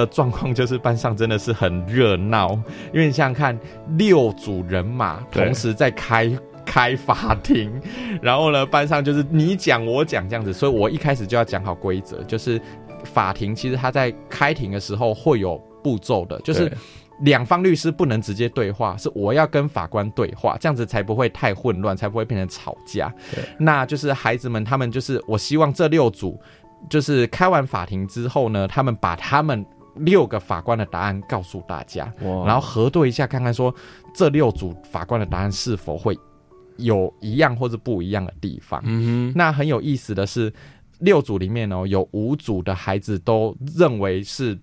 的状况就是班上真的是很热闹，因为你想想看，六组人马同时在开。开法庭，然后呢，班上就是你讲我讲这样子，所以我一开始就要讲好规则，就是法庭其实他在开庭的时候会有步骤的，就是两方律师不能直接对话，是我要跟法官对话，这样子才不会太混乱，才不会变成吵架。对，那就是孩子们他们就是，我希望这六组就是开完法庭之后呢，他们把他们。六个法官的答案告诉大家，然后核对一下，看看说这六组法官的答案是否会有一样或者不一样的地方。嗯哼，那很有意思的是，六组里面哦，有五组的孩子都认为是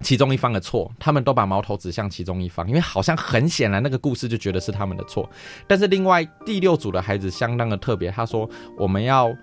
其中一方的错，他们都把矛头指向其中一方，因为好像很显然那个故事就觉得是他们的错。但是另外第六组的孩子相当的特别，他说我们要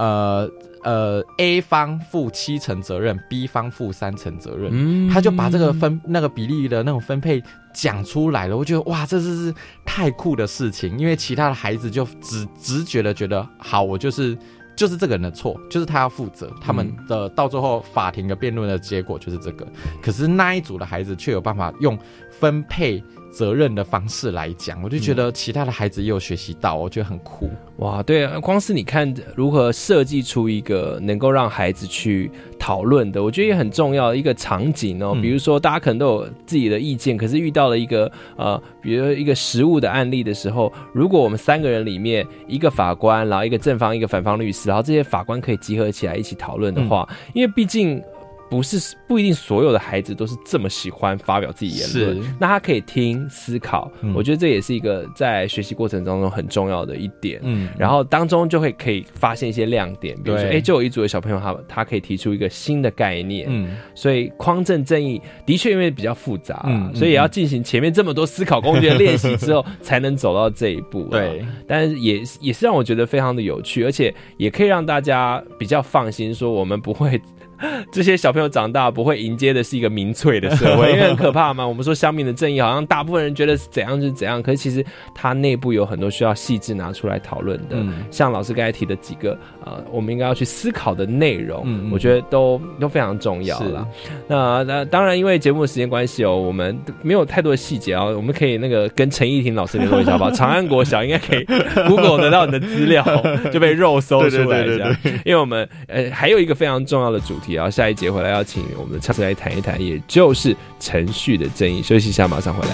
呃呃 A 方负七成责任，B 方负三成责任，嗯他就把这个分那个比例的那种分配讲出来了。我觉得哇，这是是太酷的事情，因为其他的孩子就直直觉的觉得，好，我就是就是这个人的错，就是他要负责。他们的到最后法庭的辩论的结果就是这个，可是那一组的孩子却有办法用分配。责任的方式来讲，我就觉得其他的孩子也有学习到，我觉得很酷。哇，对啊，光是你看如何设计出一个能够让孩子去讨论的，我觉得也很重要的一个场景哦。嗯比如说，大家可能都有自己的意见，可是遇到了一个呃，比如说一个实物的案例的时候，如果我们三个人里面一个法官，然后一个正方，一个反方律师，然后这些法官可以集合起来一起讨论的话，因为毕竟。不是不一定所有的孩子都是这么喜欢发表自己言论，那他可以听思考，嗯。我觉得这也是一个在学习过程当中很重要的一点。嗯。然后当中就会可以发现一些亮点，比如说，对。哎，就有一组的小朋友他他可以提出一个新的概念，嗯，所以匡正正义的确因为比较复杂所以也要进行前面这么多思考工具的练习之后，才能走到这一步。对，但是也也是让我觉得非常的有趣，而且也可以让大家比较放心，说我们不会。这些小朋友长大不会迎接的是一个民粹的社会，因为很可怕嘛。我们说乡民的正义，好像大部分人觉得是怎样就是怎样，可是其实它内部有很多需要细致拿出来讨论的。嗯像老师刚才提的几个呃，我们应该要去思考的内容，我觉得都都非常重要了。那那当然，因为节目的时间关系哦，我们没有太多的细节啊，我们可以那个跟陈怡婷老师联络一下，好不好？长安国小应该可以 Google 得到你的资料，就被肉搜出来这样。因为我们呃还有一个非常重要的主题也要，下一节回来要请我们的唱来谈一谈，也就是程序的正义。休息一下，马上回来。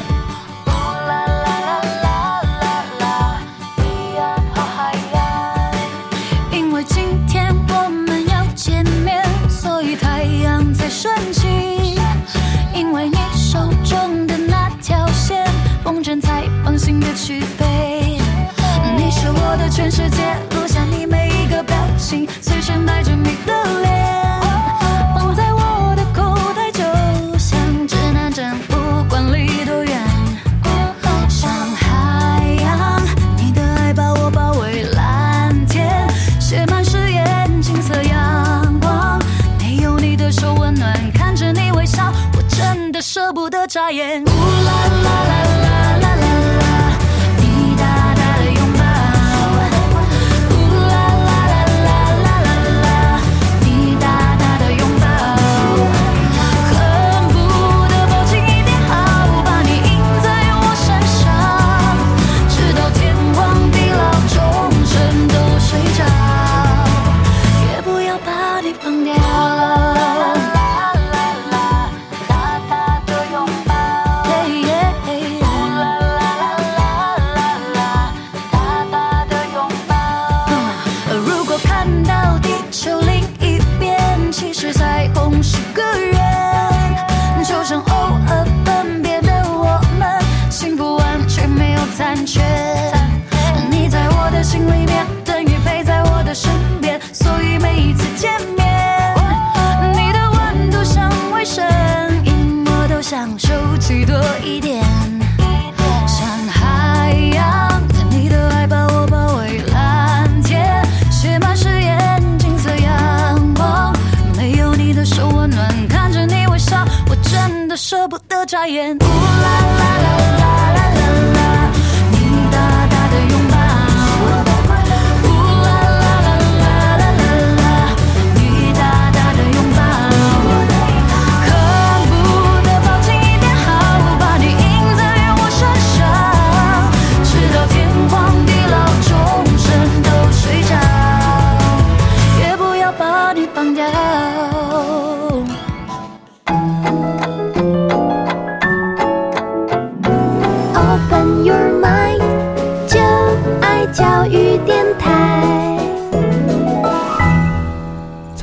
因为今天我们要见面，所以太阳才升起。因为你手中的那条线，风筝才放心的起飞。你是我的全世界，录下你每一个表情，不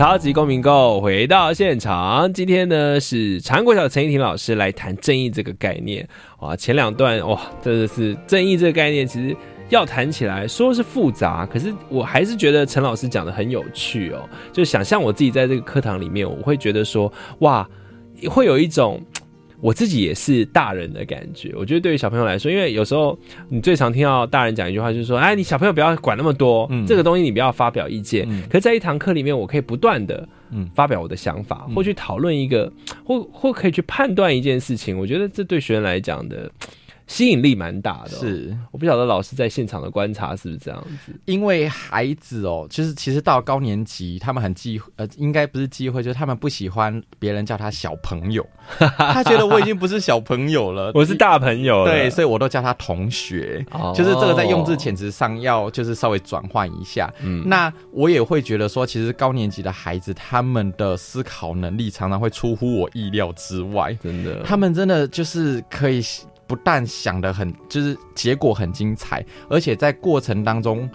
超级公民购回到现场，今天呢是长国小陈怡婷老师来谈正义这个概念。哇，前两段哇，真的是正义这个概念，其实要谈起来说是复杂，可是我还是觉得陈老师讲的很有趣哦。就想象我自己在这个课堂里面，我会觉得说，哇，会有一种。我自己也是大人的感觉，我觉得对于小朋友来说，因为有时候你最常听到大人讲一句话，就是说：“哎，你小朋友不要管那么多，这个东西你不要发表意见。可是在一堂课里面，我可以不断的发表我的想法，或去讨论一个，或或可以去判断一件事情。我觉得这对学生来讲的吸引力蛮大的哦、是，我不晓得老师在现场的观察是不是这样子。因为孩子哦，就是其实到高年级，他们很忌呃，应该不是忌讳，就是他们不喜欢别人叫他小朋友，他觉得我已经不是小朋友了，我是大朋友了。对，所以我都叫他同学。哦。就是这个在用字遣词上要就是稍微转换一下。嗯。那我也会觉得说，其实高年级的孩子他们的思考能力常常会出乎我意料之外，真的，他们真的就是可以不但想的很，就是结果很精彩，而且在过程当中。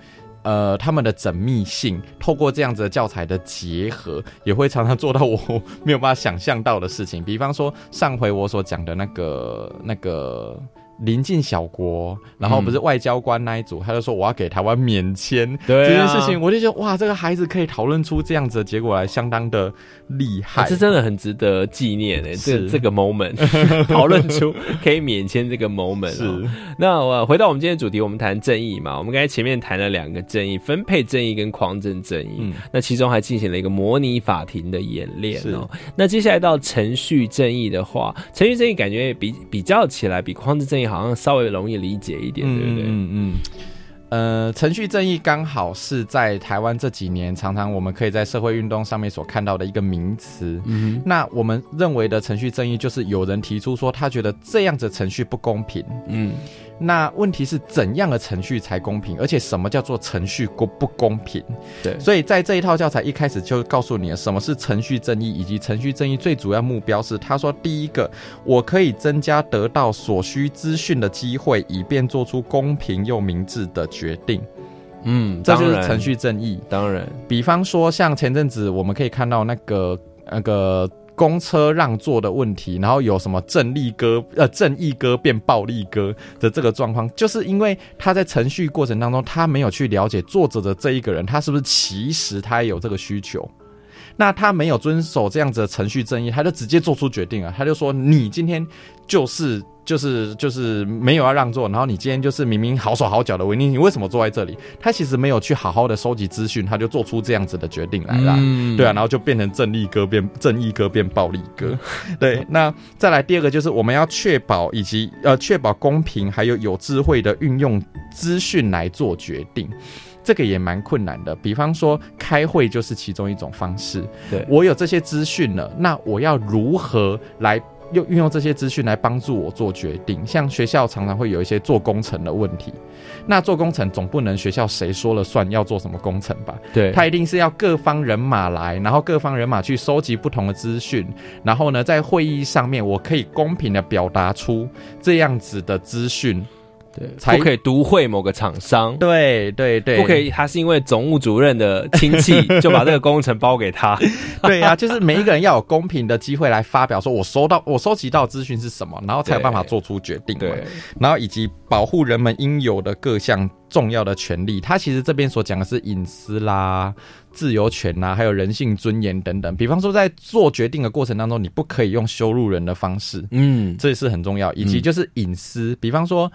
呃，他们的缜密性，透过这样子的教材的结合，也会常常做到我没有办法想象到的事情。比方说，上回我所讲的那个那个临近小国，然后不是外交官那一组，他就说我要给台湾免签、这件事情，我就觉得哇，这个孩子可以讨论出这样子的结果来，相当的厉害。啊这真的很值得纪念诶、这是这个 moment 讨论出可以免签这个 moment 是哦。那我回到我们今天的主题，我们谈正义嘛。我们刚才前面谈了两个正义，分配正义跟匡正正义。嗯那其中还进行了一个模拟法庭的演练哦。那接下来到程序正义的话，程序正义感觉比比较起来，比匡正正义好像稍微容易理解一点，对不对？嗯嗯。呃，程序正义刚好是在台湾这几年常常我们可以在社会运动上面所看到的一个名词。嗯那我们认为的程序正义，就是有人提出说他觉得这样子程序不公平。嗯，那问题是怎样的程序才公平？而且什么叫做程序公不公平？对，所以在这一套教材一开始就告诉你了什么是程序正义，以及程序正义最主要目标是，他说第一个，我可以增加得到所需资讯的机会，以便做出公平又明智的决定。嗯，这就是程序正义。当然，比方说，像前阵子我们可以看到那个那个公车让座的问题，然后有什么正义哥呃正义哥变暴力哥的这个状况，就是因为他在程序过程当中，他没有去了解作者的这一个人，他是不是其实他也有这个需求。那他没有遵守这样子的程序正义，他就直接做出决定了。他就说：“你今天就是就是就是没有要让座，然后你今天就是明明好手好脚的维尼，你为什么坐在这里？”他其实没有去好好的收集资讯，他就做出这样子的决定来了。嗯对啊，然后就变成正义哥变正义哥变暴力哥。对，那再来第二个就是我们要确保以及呃确保公平，还有有智慧的运用资讯来做决定。这个也蛮困难的，比方说开会就是其中一种方式。对我有这些资讯了，那我要如何来用运用这些资讯来帮助我做决定？像学校常常会有一些做工程的问题，那做工程总不能学校谁说了算要做什么工程吧？对他一定是要各方人马来，然后各方人马去收集不同的资讯，然后呢，在会议上面我可以公平的表达出这样子的资讯。对，才不可以独惠某个厂商，对对对，不可以，他是因为总务主任的亲戚 就把这个工程包给他。对啊，就是每一个人要有公平的机会来发表，说我收到我收集到资讯是什么，然后才有办法做出决定嘛。对，然后以及保护人们应有的各项重要的权利。他其实这边所讲的是隐私啦、自由权啦，还有人性尊严等等。比方说，在做决定的过程当中，你不可以用羞辱人的方式，嗯，这也是很重要。以及就是隐私，比方说。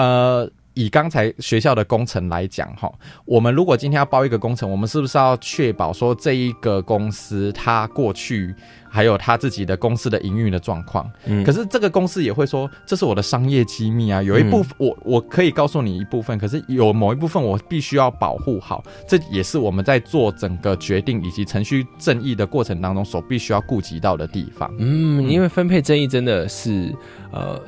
呃，以刚才学校的工程来讲，哈，我们如果今天要包一个工程，我们是不是要确保说这一个公司它过去还有它自己的公司的营运的状况？嗯可是这个公司也会说这是我的商业机密啊，有一部分、我我可以告诉你一部分，可是有某一部分我必须要保护好，这也是我们在做整个决定以及程序正义的过程当中所必须要顾及到的地方。嗯，因为分配正义真的是呃。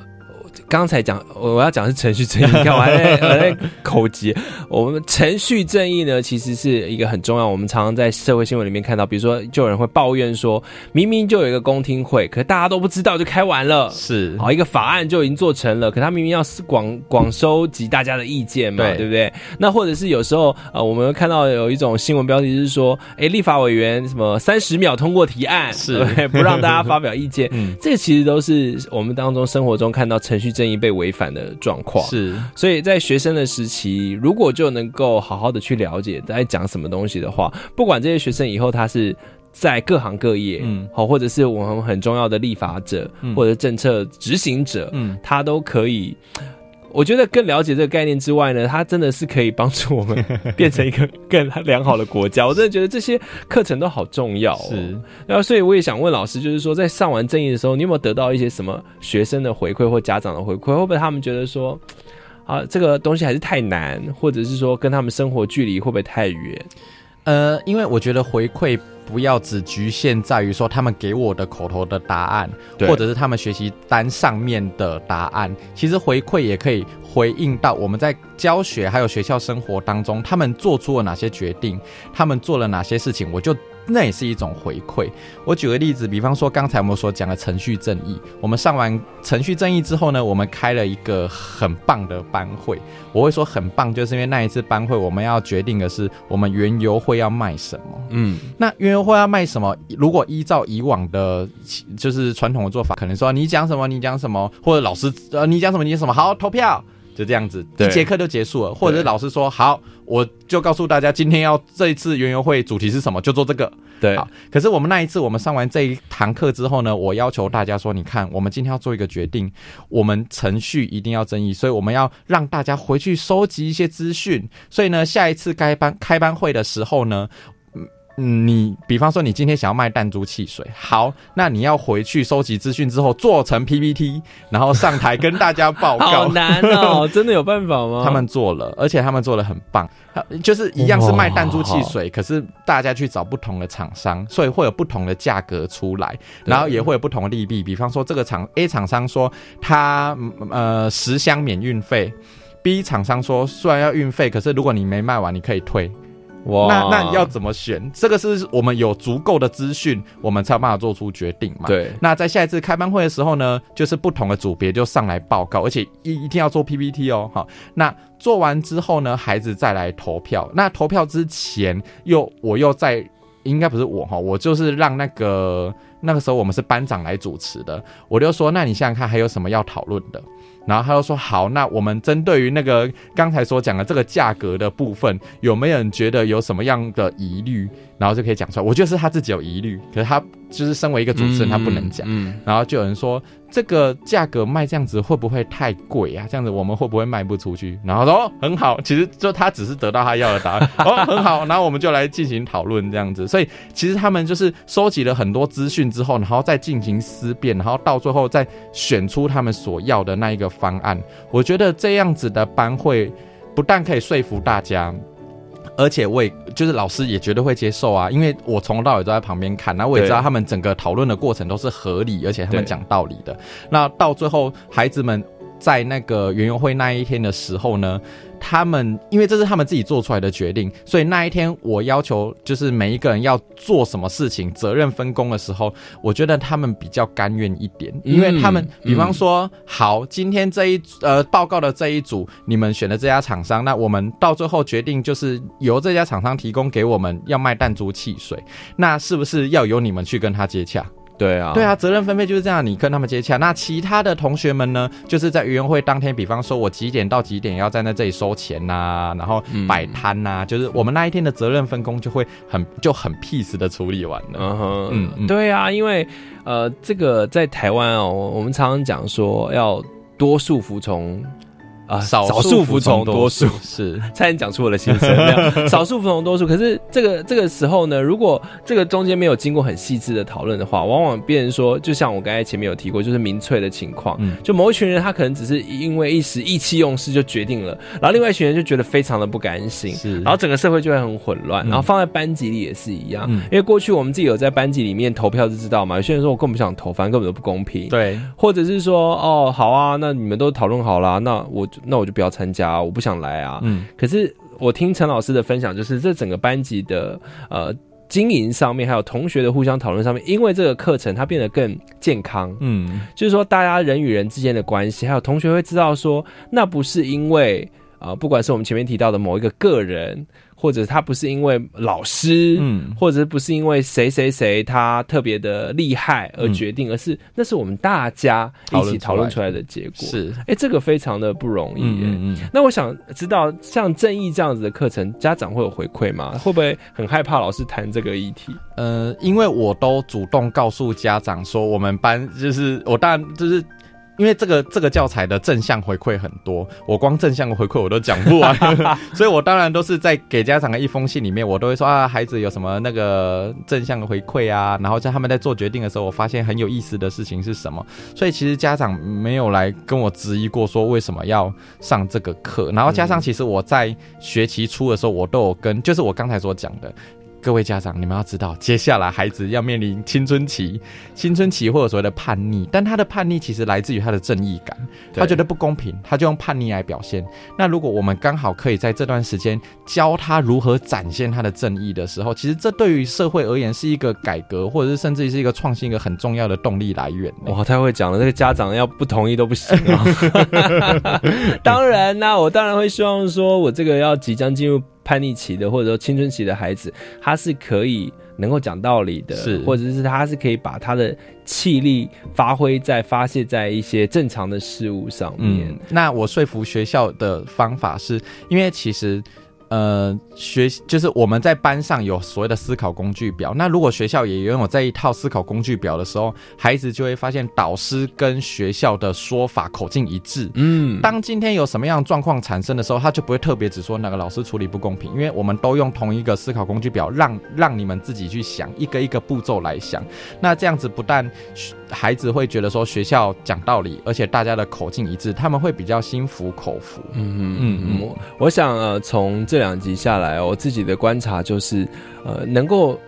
刚才讲我要讲的是程序正义，你 看我还在我还在口急。我们程序正义呢，其实是一个很重要。我们常常在社会新闻里面看到，比如说就有人会抱怨说，明明就有一个公听会，可大家都不知道就开完了，是好一个法案就已经做成了，可他明明要广广收集大家的意见嘛，对对不对？那或者是有时候呃，我们会看到有一种新闻标题是说，哎，立法委员什么三十秒通过提案，是对不对不让大家发表意见，嗯这其实都是我们当中生活中看到程序正义被违反的状况。是，所以在学生的时期，如果就能够好好的去了解在讲什么东西的话，不管这些学生以后他是。在各行各业，嗯好，或者是我们很重要的立法者，嗯或者政策执行者，嗯他都可以。我觉得更了解这个概念之外呢，它真的是可以帮助我们 变成一个更良好的国家。我真的觉得这些课程都好重要、哦。是，然后所以我也想问老师，就是说在上完正义的时候，你有没有得到一些什么学生的回馈或家长的回馈？会不会他们觉得说，啊，这个东西还是太难，或者是说跟他们生活距离会不会太远？呃，因为我觉得回馈不要只局限在于说他们给我的口头的答案，或者是他们学习单上面的答案。其实回馈也可以回应到我们在教学还有学校生活当中，他们做出了哪些决定，他们做了哪些事情，我就。那也是一种回馈。我举个例子，比方说刚才我们所讲的程序正义，我们上完程序正义之后呢，我们开了一个很棒的班会。我会说很棒，就是因为那一次班会，我们要决定的是我们原油会要卖什么。嗯，那原油会要卖什么？如果依照以往的，就是传统的做法，可能说你讲什么，你讲什么，或者老师呃你讲什么，你讲什么，好投票。就这样子，一节课就结束了，或者是老师说好，我就告诉大家今天要这一次园游会主题是什么，就做这个。对，好。可是我们那一次我们上完这一堂课之后呢，我要求大家说，你看，我们今天要做一个决定，我们程序一定要争议，所以我们要让大家回去收集一些资讯。所以呢，下一次该班开班会的时候呢。嗯，你比方说你今天想要卖弹珠汽水，好，那你要回去收集资讯之后做成 PPT，然后上台跟大家报告。好难哦，真的有办法吗？他们做了，而且他们做的很棒，就是一样是卖弹珠汽水，可是大家去找不同的厂商，所以会有不同的价格出来，然后也会有不同的利弊。比方说这个厂 A 厂商说他呃十箱免运费，B 厂商说虽然要运费，可是如果你没卖完，你可以退。哇，那那你要怎么选？这个是我们有足够的资讯，我们才有办法做出决定嘛。对。那在下一次开班会的时候呢，就是不同的组别就上来报告，而且一一定要做 PPT 哦。好，那做完之后呢，孩子再来投票。那投票之前又我又在，应该不是我哈，我就是让那个那个时候我们是班长来主持的，我就说，那你想想看还有什么要讨论的？然后他就说好，那我们针对于那个刚才所讲的这个价格的部分，有没有人觉得有什么样的疑虑？然后就可以讲出来。我觉得是他自己有疑虑，可是他就是身为一个主持人，他不能讲。嗯，然后就有人说这个价格卖这样子会不会太贵啊？这样子我们会不会卖不出去？然后说哦很好，其实就他只是得到他要的答案 哦很好，然后我们就来进行讨论这样子。所以其实他们就是收集了很多资讯之后，然后再进行思辨，然后到最后再选出他们所要的那一个方案。我觉得这样子的班会不但可以说服大家。而且我也就是老师也绝对会接受啊，因为我从头到尾都在旁边看，那我也知道他们整个讨论的过程都是合理，而且他们讲道理的。那到最后，孩子们在那个园游会那一天的时候呢，他们因为这是他们自己做出来的决定，所以那一天我要求就是每一个人要做什么事情，责任分工的时候，我觉得他们比较甘愿一点，因为他们比方说，好，今天这一呃报告的这一组，你们选的这家厂商，那我们到最后决定就是由这家厂商提供给我们要卖弹珠汽水，那是不是要由你们去跟他接洽？对啊，对啊，责任分配就是这样，你跟他们接洽。那其他的同学们呢，就是在园游会当天，比方说我几点到几点要站在这里收钱呐、然后摆摊呐，就是我们那一天的责任分工就会很就很 peace 的处理完了。嗯哼，嗯嗯对啊，因为呃，这个在台湾哦，我们常常讲说要多数服从。啊，少数少数服从多多数，是 差点讲出我的心声。少数服从多数，可是这个这个时候呢，如果这个中间没有经过很细致的讨论的话，往往变成说，就像我刚才前面有提过，就是民粹的情况。嗯就某一群人，他可能只是因为一时意气用事就决定了，然后另外一群人就觉得非常的不甘心，是然后整个社会就会很混乱。嗯然后放在班级里也是一样，嗯因为过去我们自己有在班级里面投票就知道嘛，有些人说我根本不想投，反正根本都不公平。对，或者是说，哦，好啊，那你们都讨论好了，那我就那我就不要参加、我不想来啊。嗯可是我听陈老师的分享，就是这整个班级的呃经营上面，还有同学的互相讨论上面，因为这个课程它变得更健康，嗯就是说大家人与人之间的关系，还有同学会知道说，那不是因为啊、呃不管是我们前面提到的某一个个人。或者他不是因为老师，嗯或者不是因为谁谁谁他特别的厉害而决定，而是那是我们大家一起讨论出来的结果。是，哎，这个非常的不容易耶。嗯嗯嗯那我想知道，像正义这样子的课程，家长会有回馈吗？会不会很害怕老师谈这个议题？呃，因为我都主动告诉家长说，我们班就是我当然就是。因为这个这个教材的正向回馈很多，我光正向的回馈我都讲不完，所以我当然都是在给家长的一封信里面，我都会说啊，孩子有什么那个正向的回馈啊，然后在他们在做决定的时候，我发现很有意思的事情是什么，所以其实家长没有来跟我质疑过说为什么要上这个课，然后加上其实我在学期初的时候，我都有跟，就是我刚才所讲的。各位家长，你们要知道，接下来孩子要面临青春期，青春期或者所谓的叛逆，但他的叛逆其实来自于他的正义感，他觉得不公平，他就用叛逆来表现。那如果我们刚好可以在这段时间教他如何展现他的正义的时候，其实这对于社会而言是一个改革，或者是甚至于是一个创新一个很重要的动力来源。哇，太会讲了，这个家长要不同意都不行啊。当然啦、我当然会希望说，我这个要即将进入叛逆期的，或者说青春期的孩子，他是可以能够讲道理的，是或者是他是可以把他的气力发挥在发泄在一些正常的事物上面。嗯，那我说服学校的方法是，因为其实。呃，学就是我们在班上有所谓的思考工具表。那如果学校也拥有这一套思考工具表的时候，孩子就会发现导师跟学校的说法口径一致。嗯，当今天有什么样的状况产生的时候，他就不会特别只说哪个老师处理不公平，因为我们都用同一个思考工具表，让让你们自己去想一个一个步骤来想。那这样子不但孩子会觉得说学校讲道理，而且大家的口径一致，他们会比较心服口服。嗯嗯嗯，我我想呃，从这两集下来，我自己的观察就是，呃，能够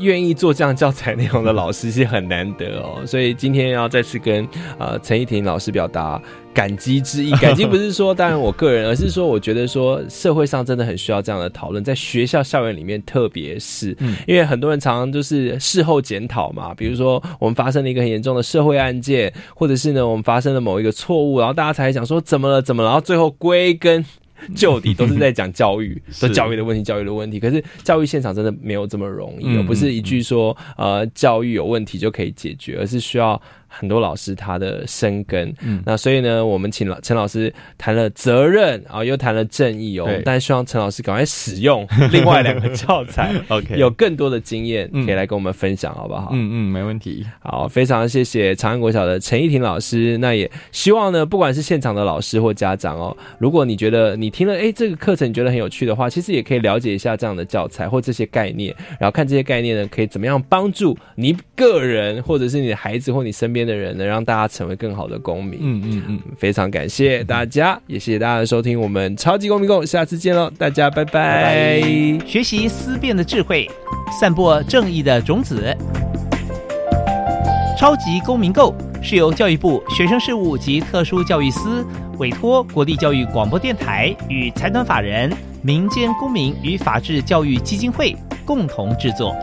愿意做这样教材内容的老师是很难得哦，所以今天要再次跟呃陈怡婷老师表达感激之意。感激不是说当然我个人，而是说我觉得说社会上真的很需要这样的讨论，在学校校园里面，特别是、嗯因为很多人常常就是事后检讨嘛，比如说我们发生了一个很严重的社会案件，或者是呢我们发生了某一个错误，然后大家才讲说怎么了怎么了，然后最后归根。就底都是在讲教育，说教育的问题，教育的问题。可是教育现场真的没有这么容易，嗯而不是一句说呃教育有问题就可以解决，而是需要很多老师他的生根。嗯那所以呢，我们请老陈老师谈了责任啊，又谈了正义哦对，但希望陈老师赶快使用 另外两个教材 OK 有更多的经验嗯可以来跟我们分享，好不好？嗯嗯，没问题。好，非常谢谢长安国小的陈怡婷老师。那也希望呢，不管是现场的老师或家长哦，如果你觉得你听了哎这个课程你觉得很有趣的话，其实也可以了解一下这样的教材或这些概念，然后看这些概念呢可以怎么样帮助你个人或者是你的孩子或你身边的人能，让大家成为更好的公民。嗯嗯嗯，非常感谢大家，也谢谢大家的收听，我们超级公民购下次见喽，大家拜拜学习思辨的智慧，散播正义的种子。超级公民购是由教育部学生事务及特殊教育司委托国立教育广播电台与财团法人民间公民与法治教育基金会共同制作。